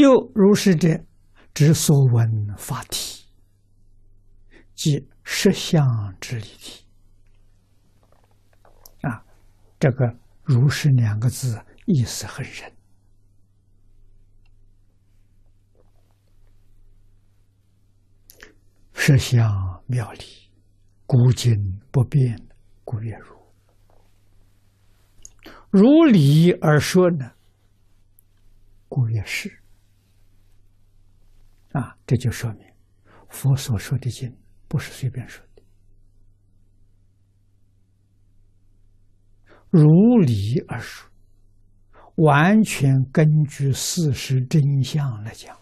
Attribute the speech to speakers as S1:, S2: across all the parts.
S1: 又如是者，之所闻法体，即实相之理体。啊，这个“如是”两个字意思很深。实相妙理，古今不变，故曰如。如理而说呢，故曰是。啊，这就说明佛所说的经不是随便说的，如理而说，完全根据事实真相来讲。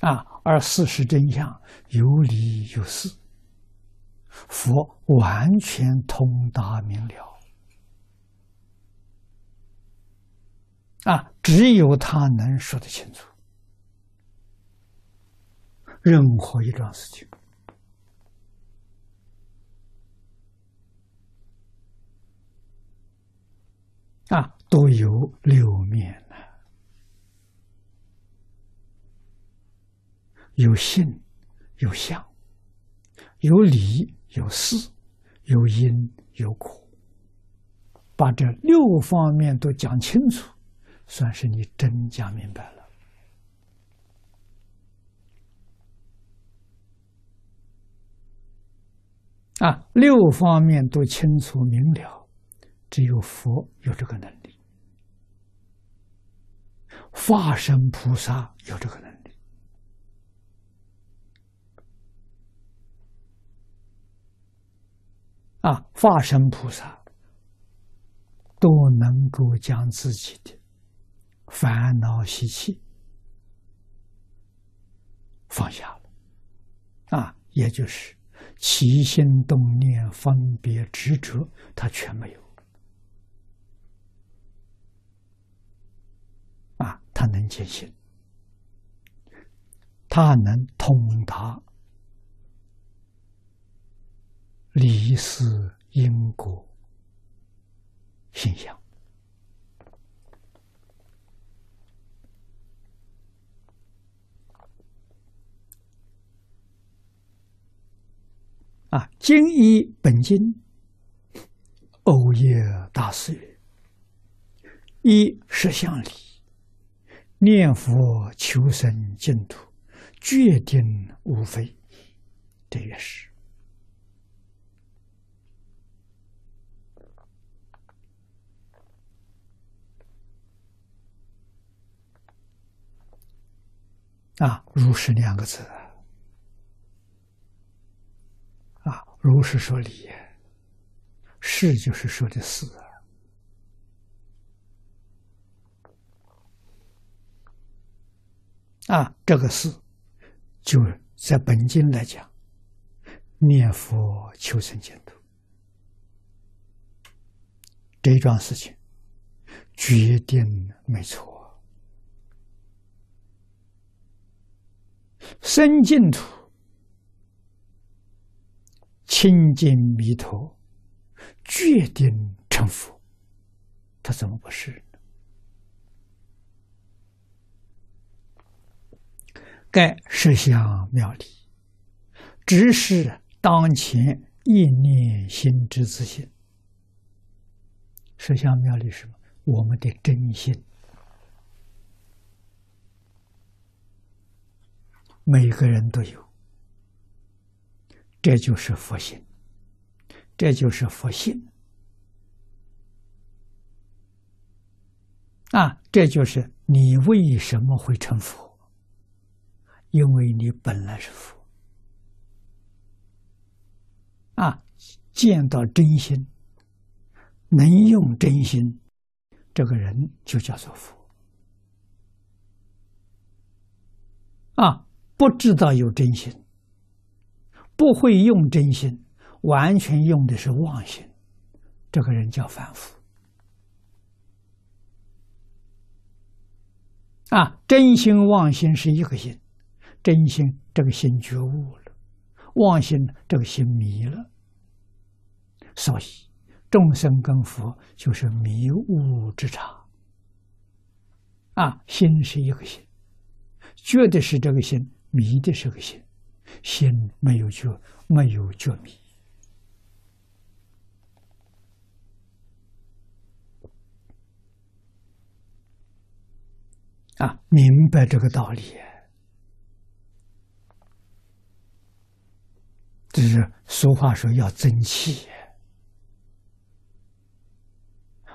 S1: 啊，而事实真相有理有事，佛完全通达明了。啊，只有他能说得清楚。任何一桩事情，啊，都有六面呢，有性，有相，有理，有事，有因，有果，把这六方面都讲清楚，算是你真讲明白了。啊，六方面都清楚明了，只有佛有这个能力，化身菩萨有这个能力。啊，化身菩萨都能够将自己的烦恼习气放下了，啊，也就是。起心动念、分别执着，他全没有。啊，他能见性，他能通达离世因果现象。啊，经一本经，欧耶大师：“一实相理，念佛求生净土，决定无非。”这也是啊，如是两个字。如是说理，是就是说的是啊，这个是就在本经来讲，念佛求生净土这一桩事情，决定没错，生净土。清净弥陀，决定成佛，他怎么不是呢？该实相妙理，只是当前一念心之自信。实相妙理是什么？我们的真心，每个人都有。这就是佛性，这就是佛性啊！这就是你为什么会成佛？因为你本来是佛啊！见到真心，能用真心，这个人就叫做佛啊！不知道有真心。不会用真心，完全用的是妄心，这个人叫凡夫。啊，真心妄心是一个心，真心这个心觉悟了，妄心这个心迷了，所以众生跟佛就是迷悟之差。啊，心是一个心，觉的是这个心，迷的是个心，心没有觉，没有觉迷。啊，明白这个道理，就是俗话说要争气。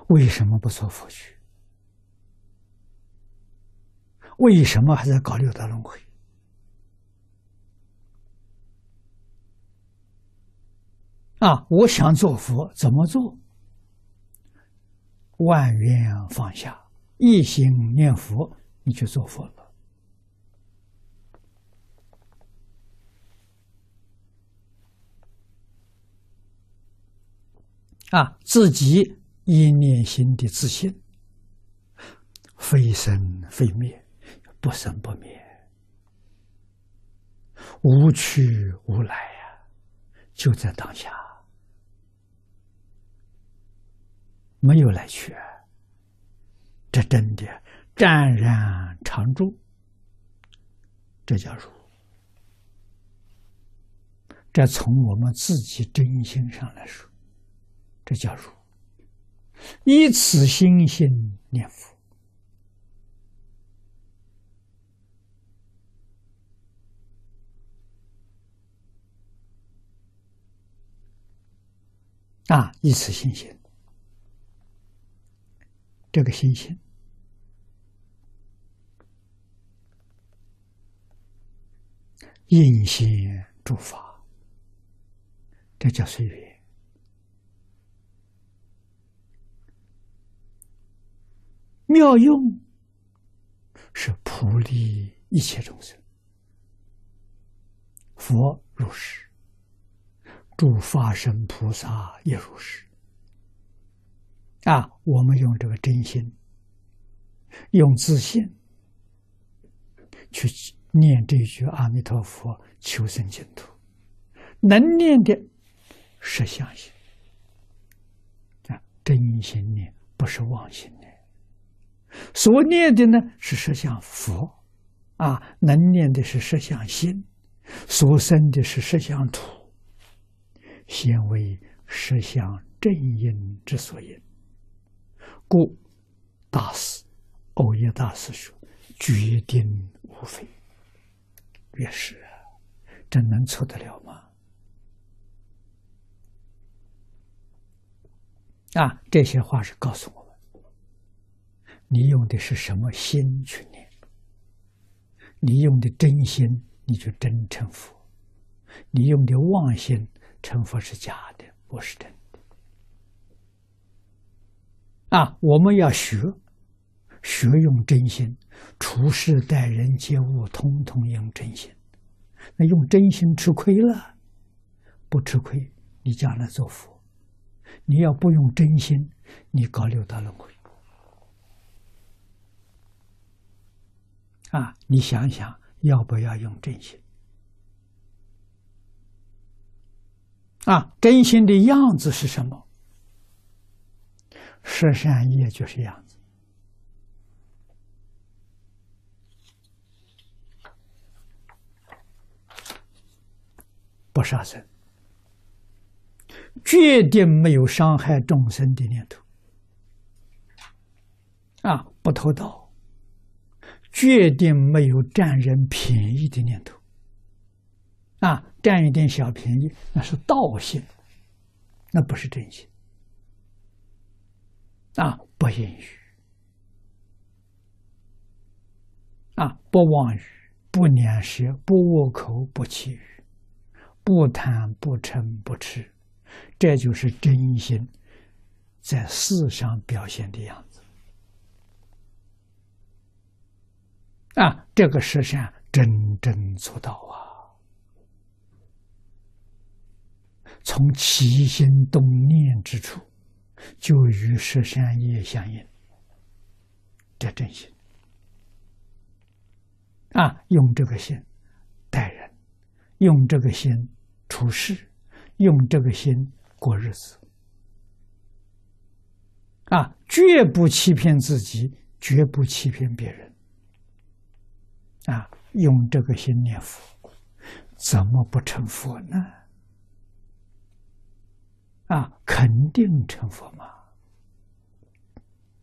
S1: 为什么不做佛去？为什么还在搞六道轮回？啊！我想做佛，怎么做？万缘放下，一心念佛。你就做佛了啊！自己一念心的自信，非生非灭，不生不灭，无去无来呀，就在当下，没有来去，这真的。湛然常住，这叫如。这从我们自己真心上来说，这叫如。以此心心念佛，啊，以此心心，这个心性。应心诸法，这叫随缘。妙用是普利一切众生，佛如是，诸法身菩萨也如是。啊，我们用这个真心，用自信去。念这句阿弥陀佛，求生净土，能念的是相信啊，真心念不是妄心念。所念的呢是实相佛啊，能念的是实相心，所生的是实相土，先为实相正因之所因，故大师欧耶大师说：“决定无非。”越是啊，这能错得了吗？啊，这些话是告诉我们：你用的是什么心去念？你用的真心，你就真成佛；你用的妄心，成佛是假的，不是真的。啊，我们要学，学用真心。处事待人接物，通通用真心。那用真心吃亏了，不吃亏，你将来做佛。你要不用真心，你搞六道轮回。啊，你想想，要不要用真心？啊，真心的样子是什么？十善业就是这样子。不杀生，决定没有伤害众生的念头啊！不偷盗，决定没有占人便宜的念头啊！占一点小便宜那是盗心，那不是真心啊！不言语啊！不妄语，不两舌，不恶口，不绮语。不贪不嗔不痴，这就是真心在世上表现的样子。啊，这个实相真正做到啊！从起心动念之处，就与十善业相应。这真心啊，用这个心待人。用这个心处事，用这个心过日子，啊，绝不欺骗自己，绝不欺骗别人。啊，用这个心念佛，怎么不成佛呢？啊，肯定成佛嘛。